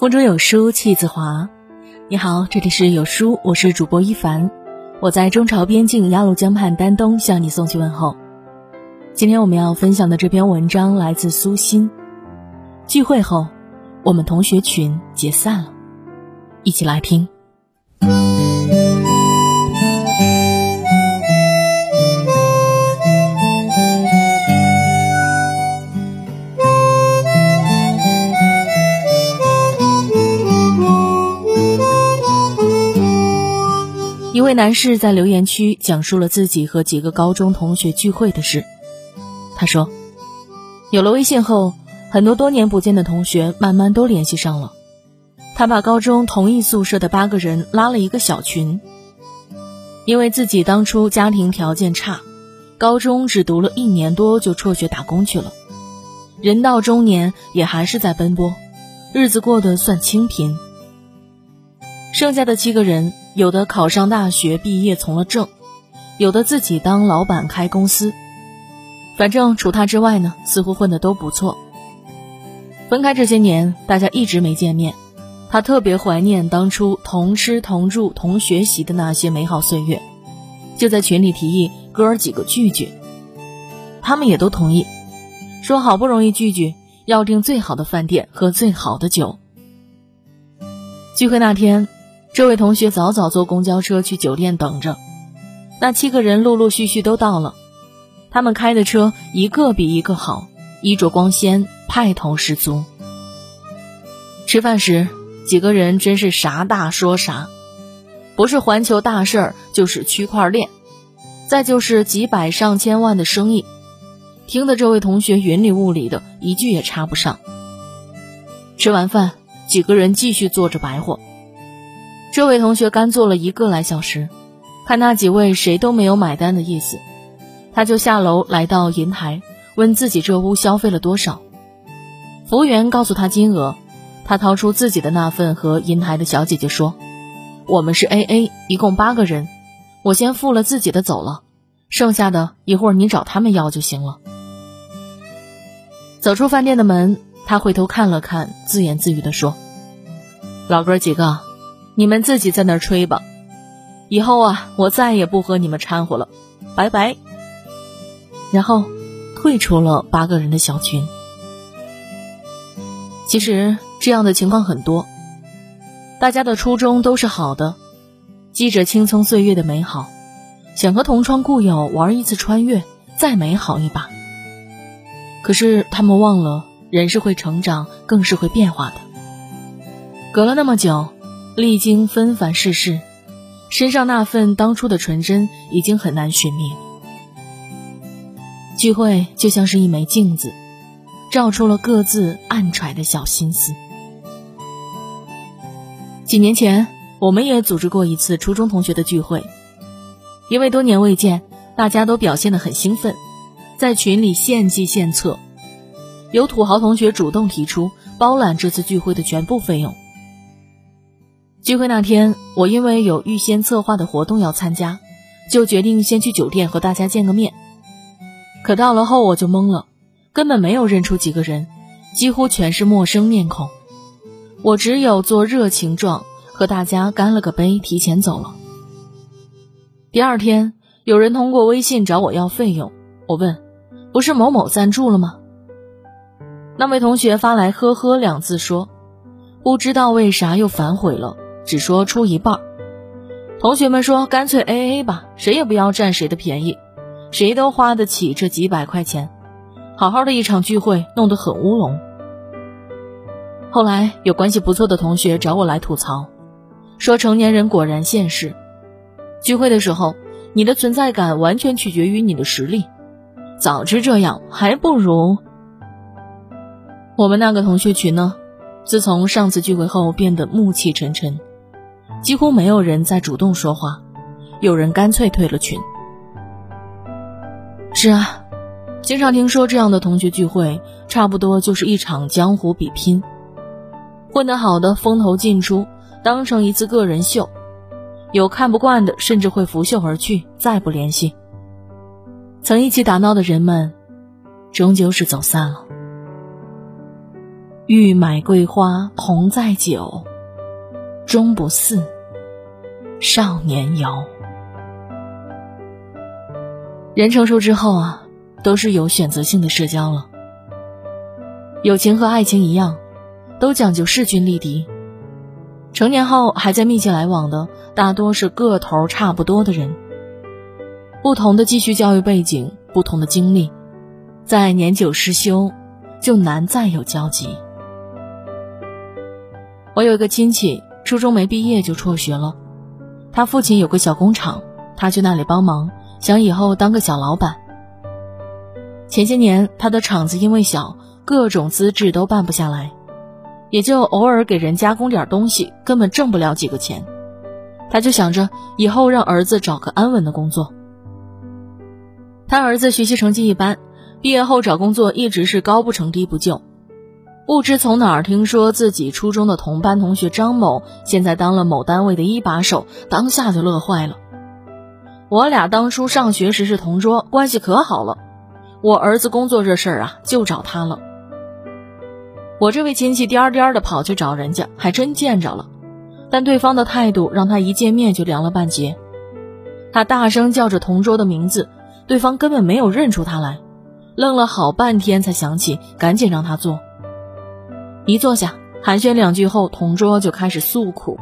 风中有书气自华。你好，这里是有书，我是主播一凡，我在中朝边境鸭绿江畔丹东向你送去问候。今天我们要分享的这篇文章来自苏欣。聚会后，我们同学群解散了，一起来听。位男士在留言区讲述了自己和几个高中同学聚会的事。他说：“有了微信后，很多多年不见的同学慢慢都联系上了。他把高中同一宿舍的八个人拉了一个小群。因为自己当初家庭条件差，高中只读了一年多就辍学打工去了。人到中年也还是在奔波，日子过得算清贫。剩下的七个人。”有的考上大学毕业从了政，有的自己当老板开公司，反正除他之外呢，似乎混得都不错。分开这些年，大家一直没见面，他特别怀念当初同吃同住同学习的那些美好岁月，就在群里提议哥儿几个聚聚，他们也都同意，说好不容易聚聚，要订最好的饭店喝最好的酒。聚会那天。这位同学早早坐公交车去酒店等着，那七个人陆陆续续都到了。他们开的车一个比一个好，衣着光鲜，派头十足。吃饭时，几个人真是啥大说啥，不是环球大事儿，就是区块链，再就是几百上千万的生意，听得这位同学云里雾里的，一句也插不上。吃完饭，几个人继续坐着白活。这位同学干坐了一个来小时，看那几位谁都没有买单的意思，他就下楼来到银台，问自己这屋消费了多少。服务员告诉他金额，他掏出自己的那份和银台的小姐姐说：“我们是 A A，一共八个人，我先付了自己的走了，剩下的一会儿你找他们要就行了。”走出饭店的门，他回头看了看，自言自语地说：“老哥几个。”你们自己在那儿吹吧，以后啊，我再也不和你们掺和了，拜拜。然后退出了八个人的小群。其实这样的情况很多，大家的初衷都是好的，记着青葱岁月的美好，想和同窗故友玩一次穿越，再美好一把。可是他们忘了，人是会成长，更是会变化的。隔了那么久。历经纷繁世事，身上那份当初的纯真已经很难寻觅。聚会就像是一枚镜子，照出了各自暗揣的小心思。几年前，我们也组织过一次初中同学的聚会，因为多年未见，大家都表现得很兴奋，在群里献计献策。有土豪同学主动提出包揽这次聚会的全部费用。聚会那天，我因为有预先策划的活动要参加，就决定先去酒店和大家见个面。可到了后我就懵了，根本没有认出几个人，几乎全是陌生面孔。我只有做热情状，和大家干了个杯，提前走了。第二天，有人通过微信找我要费用，我问：“不是某某赞助了吗？”那位同学发来“呵呵”两字，说：“不知道为啥又反悔了。”只说出一半，同学们说干脆 A A 吧，谁也不要占谁的便宜，谁都花得起这几百块钱。好好的一场聚会弄得很乌龙。后来有关系不错的同学找我来吐槽，说成年人果然现实。聚会的时候，你的存在感完全取决于你的实力。早知这样，还不如我们那个同学群呢。自从上次聚会后，变得暮气沉沉。几乎没有人再主动说话，有人干脆退了群。是啊，经常听说这样的同学聚会，差不多就是一场江湖比拼，混得好的风头尽出，当成一次个人秀；有看不惯的，甚至会拂袖而去，再不联系。曾一起打闹的人们，终究是走散了。欲买桂花同载酒，终不似少年游。人成熟之后啊，都是有选择性的社交了。友情和爱情一样，都讲究势均力敌。成年后还在密切来往的，大多是个头差不多的人。不同的继续教育背景，不同的经历，在年久失修，就难再有交集。我有一个亲戚，初中没毕业就辍学了。他父亲有个小工厂，他去那里帮忙，想以后当个小老板。前些年，他的厂子因为小，各种资质都办不下来。也就偶尔给人加工点东西，根本挣不了几个钱。他就想着以后让儿子找个安稳的工作。他儿子学习成绩一般，毕业后找工作一直是高不成低不就。不知从哪儿听说自己初中的同班同学张某现在当了某单位的一把手，当下就乐坏了。我俩当初上学时是同桌，关系可好了。我儿子工作这事儿啊，就找他了。我这位亲戚颠颠的跑去找人家，还真见着了，但对方的态度让他一见面就凉了半截。他大声叫着同桌的名字，对方根本没有认出他来，愣了好半天才想起，赶紧让他坐。一坐下，寒暄两句后，同桌就开始诉苦，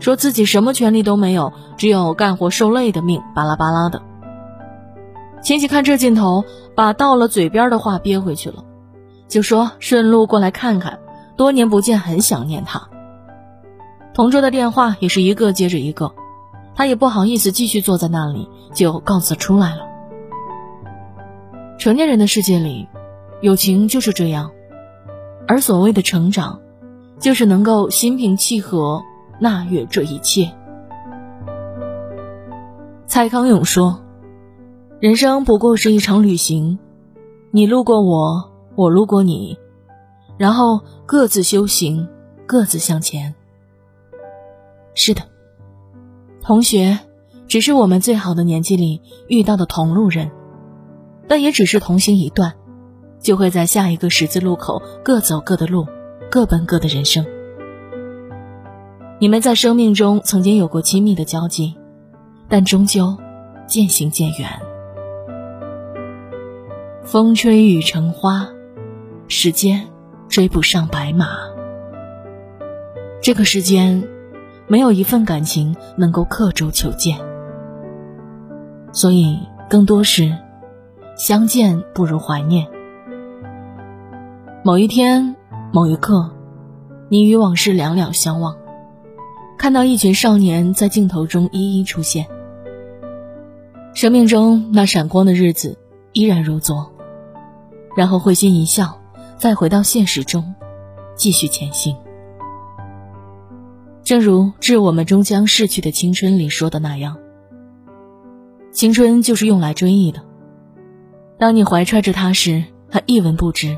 说自己什么权利都没有，只有干活受累的命，巴拉巴拉的。亲戚看这劲头，把到了嘴边的话憋回去了。就说顺路过来看看，多年不见，很想念他。同桌的电话也是一个接着一个，他也不好意思继续坐在那里，就告辞出来了。成年人的世界里，友情就是这样，而所谓的成长，就是能够心平气和纳悦这一切。蔡康永说：“人生不过是一场旅行，你路过我。”我路过你，然后各自修行，各自向前。是的，同学只是我们最好的年纪里遇到的同路人，但也只是同行一段，就会在下一个十字路口各走各的路，各奔各的人生。你们在生命中曾经有过亲密的交集，但终究渐行渐远。风吹雨成花。时间追不上白马，这个世间没有一份感情能够刻舟求剑，所以更多是相见不如怀念。某一天，某一刻，你与往事两两相望，看到一群少年在镜头中一一出现，生命中那闪光的日子依然如昨，然后会心一笑。再回到现实中，继续前行。正如《致我们终将逝去的青春》里说的那样，青春就是用来追忆的。当你怀揣着它时，它一文不值；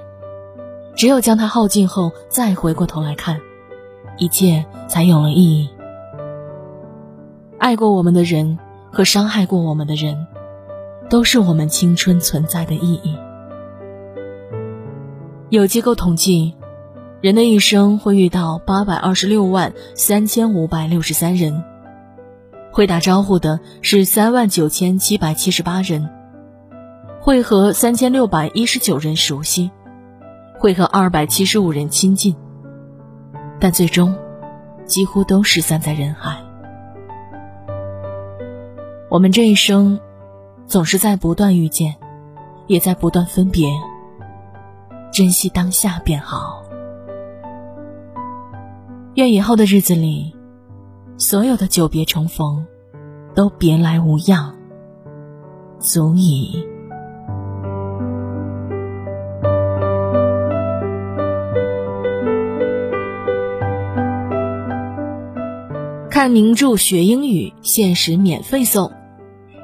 只有将它耗尽后，再回过头来看，一切才有了意义。爱过我们的人和伤害过我们的人，都是我们青春存在的意义。有机构统计，人的一生会遇到八百二十六万三千五百六十三人，会打招呼的是三万九千七百七十八人，会和三千六百一十九人熟悉，会和二百七十五人亲近，但最终几乎都失散在人海。我们这一生，总是在不断遇见，也在不断分别。珍惜当下便好。愿以后的日子里，所有的久别重逢，都别来无恙，足矣。看名著学英语，限时免费送，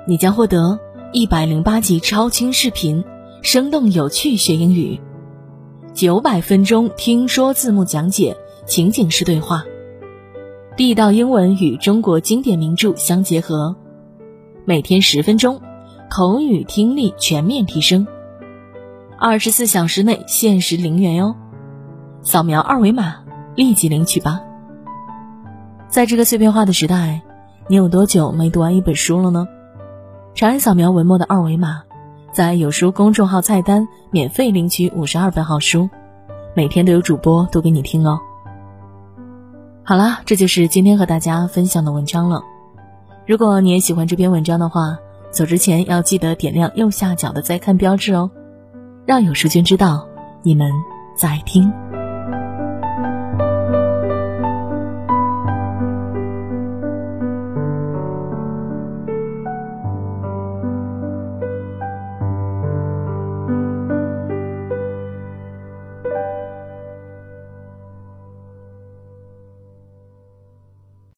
你将获得一百零八集超清视频，生动有趣学英语。九百分钟听说字幕讲解，情景式对话，地道英文与中国经典名著相结合，每天十分钟，口语听力全面提升，二十四小时内限时零元哟！扫描二维码立即领取吧。在这个碎片化的时代，你有多久没读完一本书了呢？长按扫描文末的二维码，在有书公众号菜单免费领取五十二本好书，每天都有主播读给你听哦。好啦，这就是今天和大家分享的文章了。如果你也喜欢这篇文章的话，走之前要记得点亮右下角的再看标志哦，让有书君知道你们在听。